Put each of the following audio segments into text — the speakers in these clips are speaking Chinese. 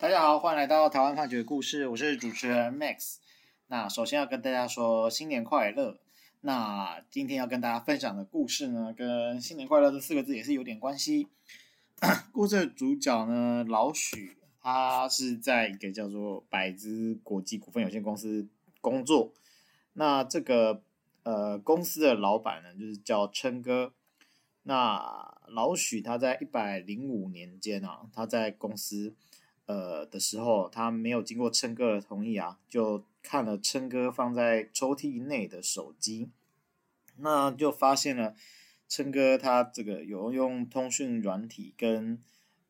大家好，欢迎来到台湾判决故事，我是主持人 Max。那首先要跟大家说新年快乐。那今天要跟大家分享的故事呢，跟新年快乐这四个字也是有点关系。故事的主角呢，老许，他是在一个叫做百资国际股份有限公司工作。那这个呃公司的老板呢，就是叫琛哥。那老许他在一百零五年间啊，他在公司。呃的时候，他没有经过琛哥的同意啊，就看了琛哥放在抽屉内的手机，那就发现了琛哥他这个有用通讯软体跟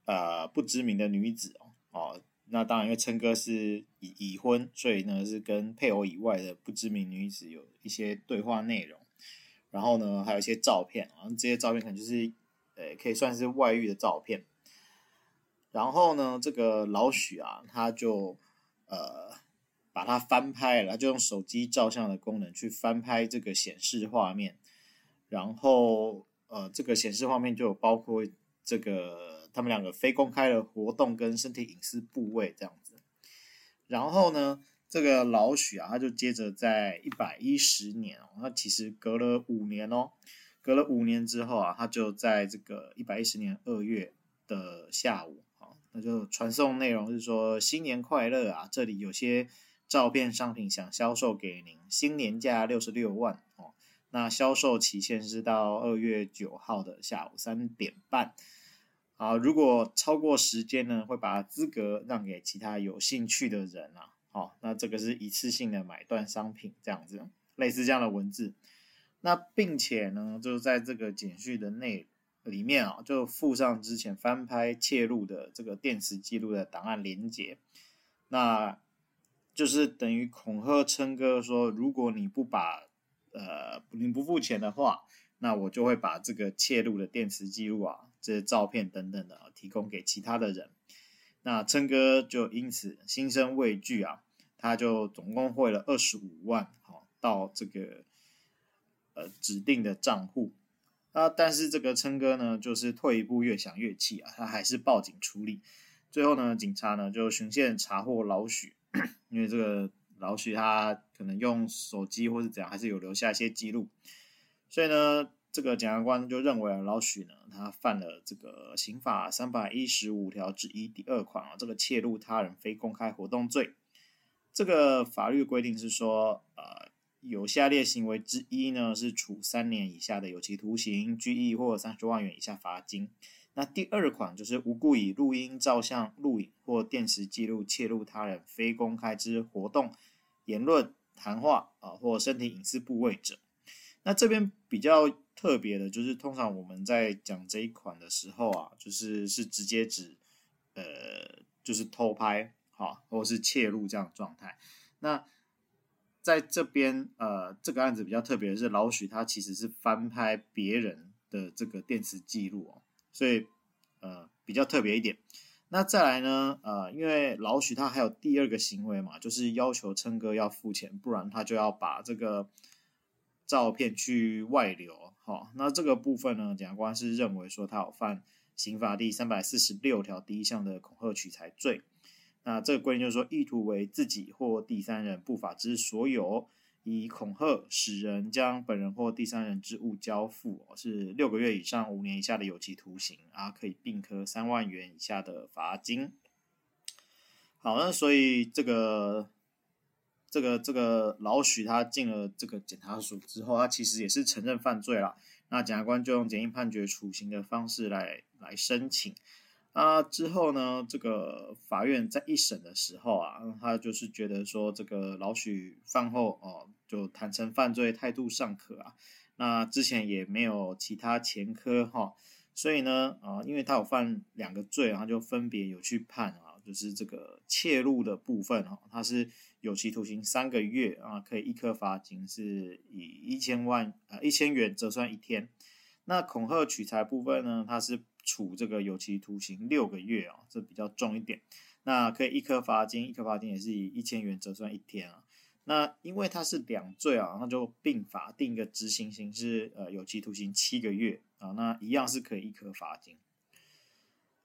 呃不知名的女子哦哦，那当然因为琛哥是已已婚，所以呢是跟配偶以外的不知名女子有一些对话内容，然后呢还有一些照片啊，这些照片可能就是呃可以算是外遇的照片。然后呢，这个老许啊，他就呃把它翻拍了，就用手机照相的功能去翻拍这个显示画面。然后呃，这个显示画面就有包括这个他们两个非公开的活动跟身体隐私部位这样子。然后呢，这个老许啊，他就接着在一百一十年哦，那其实隔了五年哦，隔了五年之后啊，他就在这个一百一十年二月的下午。那就传送内容是说新年快乐啊！这里有些照片商品想销售给您，新年价六十六万哦。那销售期限是到二月九号的下午三点半。啊，如果超过时间呢，会把资格让给其他有兴趣的人啊。好，那这个是一次性的买断商品这样子，类似这样的文字。那并且呢，就是在这个简讯的内。里面啊，就附上之前翻拍窃录的这个电磁记录的档案连接，那就是等于恐吓琛哥说，如果你不把呃你不付钱的话，那我就会把这个窃录的电磁记录啊，这些照片等等的提供给其他的人。那琛哥就因此心生畏惧啊，他就总共汇了二十五万，好到这个呃指定的账户。啊！但是这个琛哥呢，就是退一步越想越气啊，他还是报警处理。最后呢，警察呢就循线查获老许，因为这个老许他可能用手机或是怎样，还是有留下一些记录，所以呢，这个检察官就认为老许呢，他犯了这个刑法三百一十五条之一第二款啊，这个窃录他人非公开活动罪。这个法律规定是说，呃。有下列行为之一呢，是处三年以下的有期徒刑、拘役或三十万元以下罚金。那第二款就是无故以录音、照相、录影或电磁记录窃录他人非公开之活动、言论、谈话啊或身体隐私部位者。那这边比较特别的就是，通常我们在讲这一款的时候啊，就是是直接指呃，就是偷拍哈，或者是窃录这样的状态。那在这边，呃，这个案子比较特别的是，老许他其实是翻拍别人的这个电池记录哦，所以呃比较特别一点。那再来呢，呃，因为老许他还有第二个行为嘛，就是要求琛哥要付钱，不然他就要把这个照片去外流。好，那这个部分呢，检察官是认为说他有犯刑法第三百四十六条第一项的恐吓取财罪。那这个规定就是说，意图为自己或第三人不法之所有，以恐吓使人将本人或第三人之物交付，是六个月以上五年以下的有期徒刑啊，可以并科三万元以下的罚金。好，那所以这个这个这个老许他进了这个检察署之后，他其实也是承认犯罪了。那检察官就用简易判决处刑的方式来来申请。啊，之后呢，这个法院在一审的时候啊，他就是觉得说，这个老许犯后哦，就坦诚犯罪，态度尚可啊。那之前也没有其他前科哈，所以呢，啊，因为他有犯两个罪，然后就分别有去判啊，就是这个窃录的部分哈，他是有期徒刑三个月啊，可以一颗罚金是以一千万啊一千元折算一天。那恐吓取财部分呢，他是。处这个有期徒刑六个月啊，这比较重一点。那可以一颗罚金，一颗罚金也是以一千元折算一天啊。那因为它是两罪啊，那就并法定一个执行刑是呃有期徒刑七个月啊。那一样是可以一颗罚金。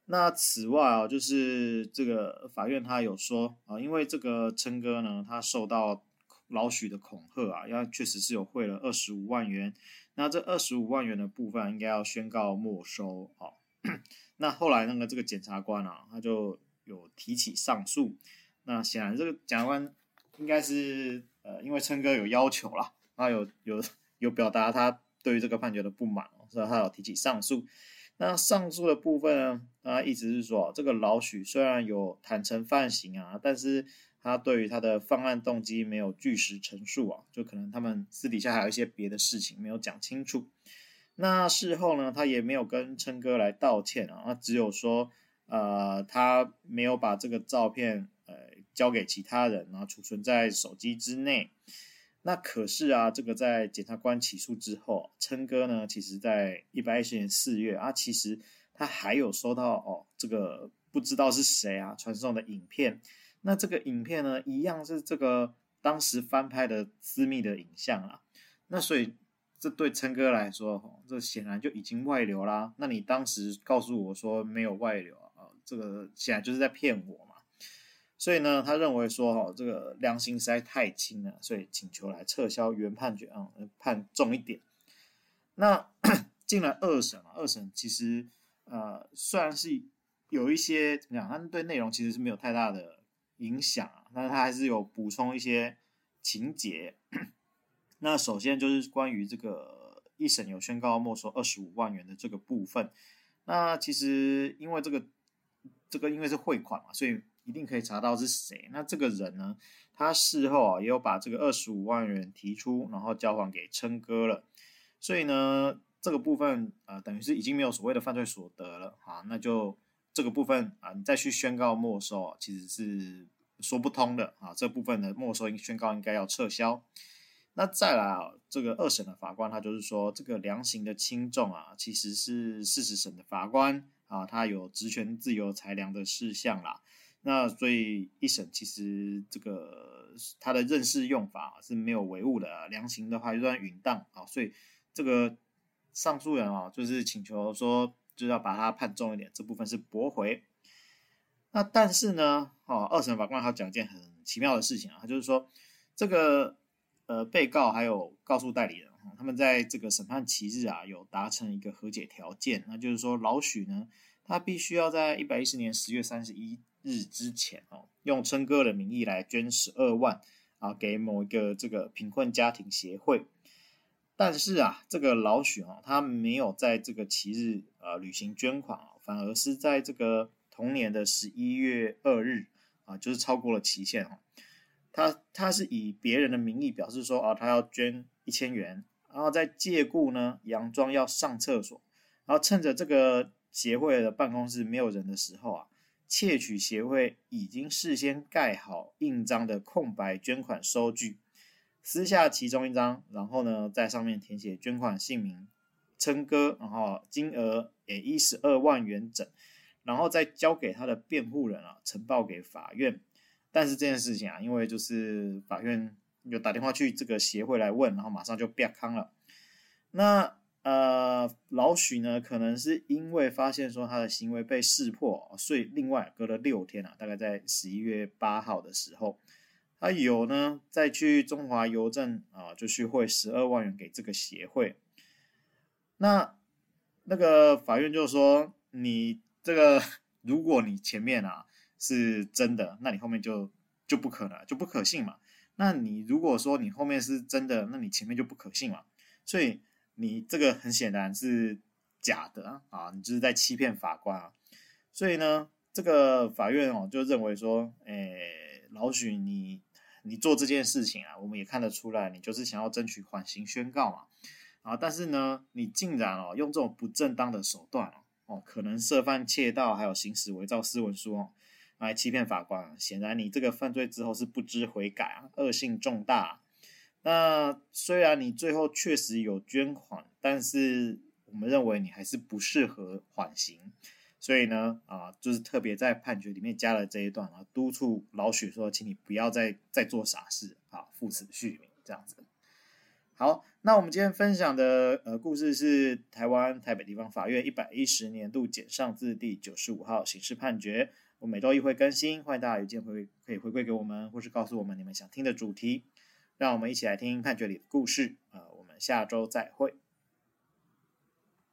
那此外啊，就是这个法院他有说啊，因为这个琛哥呢，他受到老许的恐吓啊，因为确实是有汇了二十五万元，那这二十五万元的部分应该要宣告没收啊。那后来那个这个检察官啊，他就有提起上诉。那显然这个检察官应该是呃，因为琛哥有要求啦，他有有有表达他对于这个判决的不满，所以他有提起上诉。那上诉的部分呢，他意思是说，这个老许虽然有坦承犯行啊，但是他对于他的犯案动机没有据实陈述啊，就可能他们私底下还有一些别的事情没有讲清楚。那事后呢，他也没有跟琛哥来道歉啊，他只有说，呃，他没有把这个照片呃交给其他人，然后储存在手机之内。那可是啊，这个在检察官起诉之后，琛哥呢，其实在一百一十年四月啊，其实他还有收到哦，这个不知道是谁啊传送的影片。那这个影片呢，一样是这个当时翻拍的私密的影像啊。那所以这对琛哥来说，这显然就已经外流啦。那你当时告诉我说没有外流啊，这个显然就是在骗我嘛。所以呢，他认为说哈，这个量刑实在太轻了，所以请求来撤销原判决啊，判重一点。那 进了二审啊，二审其实呃，虽然是有一些怎么讲，但对内容其实是没有太大的影响啊，但是他还是有补充一些情节。那首先就是关于这个一审有宣告没收二十五万元的这个部分。那其实因为这个这个因为是汇款嘛，所以。一定可以查到是谁。那这个人呢，他事后啊也有把这个二十五万元提出，然后交还给琛哥了。所以呢，这个部分啊、等于是已经没有所谓的犯罪所得了啊。那就这个部分啊，你再去宣告没收啊，其实是说不通的啊。这部分的没收应宣告应该要撤销。那再来啊，这个二审的法官他就是说，这个量刑的轻重啊，其实是事实审的法官啊，他有职权自由裁量的事项啦。那所以一审其实这个他的认识用法是没有违误的啊，量刑的话就算允当啊，所以这个上诉人啊就是请求说就要把他判重一点，这部分是驳回。那但是呢，哦，二审法官还讲一件很奇妙的事情啊，他就是说这个呃被告还有告诉代理人，他们在这个审判期日啊有达成一个和解条件，那就是说老许呢他必须要在一百一十年十月三十一。日之前哦，用琛哥的名义来捐十二万啊，给某一个这个贫困家庭协会。但是啊，这个老许啊，他没有在这个期日啊履行捐款啊，反而是在这个同年的十一月二日啊，就是超过了期限。他他是以别人的名义表示说啊，他要捐一千元，然后再借故呢，佯装要上厕所，然后趁着这个协会的办公室没有人的时候啊。窃取协会已经事先盖好印章的空白捐款收据，撕下其中一张，然后呢，在上面填写捐款姓名琛哥，然后金额也一十二万元整，然后再交给他的辩护人啊，呈报给法院。但是这件事情啊，因为就是法院有打电话去这个协会来问，然后马上就变康了。那。呃，老许呢，可能是因为发现说他的行为被识破，所以另外隔了六天啊，大概在十一月八号的时候，他有呢再去中华邮政啊，就去汇十二万元给这个协会。那那个法院就说，你这个如果你前面啊是真的，那你后面就就不可能，就不可信嘛。那你如果说你后面是真的，那你前面就不可信嘛。所以。你这个很显然是假的啊！你就是在欺骗法官啊！所以呢，这个法院哦就认为说，诶，老许你你做这件事情啊，我们也看得出来，你就是想要争取缓刑宣告嘛啊！但是呢，你竟然哦用这种不正当的手段哦，可能涉犯窃盗，还有行使伪造私文书哦，来欺骗法官。显然你这个犯罪之后是不知悔改啊，恶性重大。那虽然你最后确实有捐款，但是我们认为你还是不适合缓刑，所以呢，啊，就是特别在判决里面加了这一段啊，督促老许说，请你不要再再做傻事啊，付此续命这样子。好，那我们今天分享的呃故事是台湾台北地方法院一百一十年度简上字第九十五号刑事判决。每周一会更新，欢迎大家有件回可以回馈给我们，或是告诉我们你们想听的主题，让我们一起来听判决里的故事。呃，我们下周再会。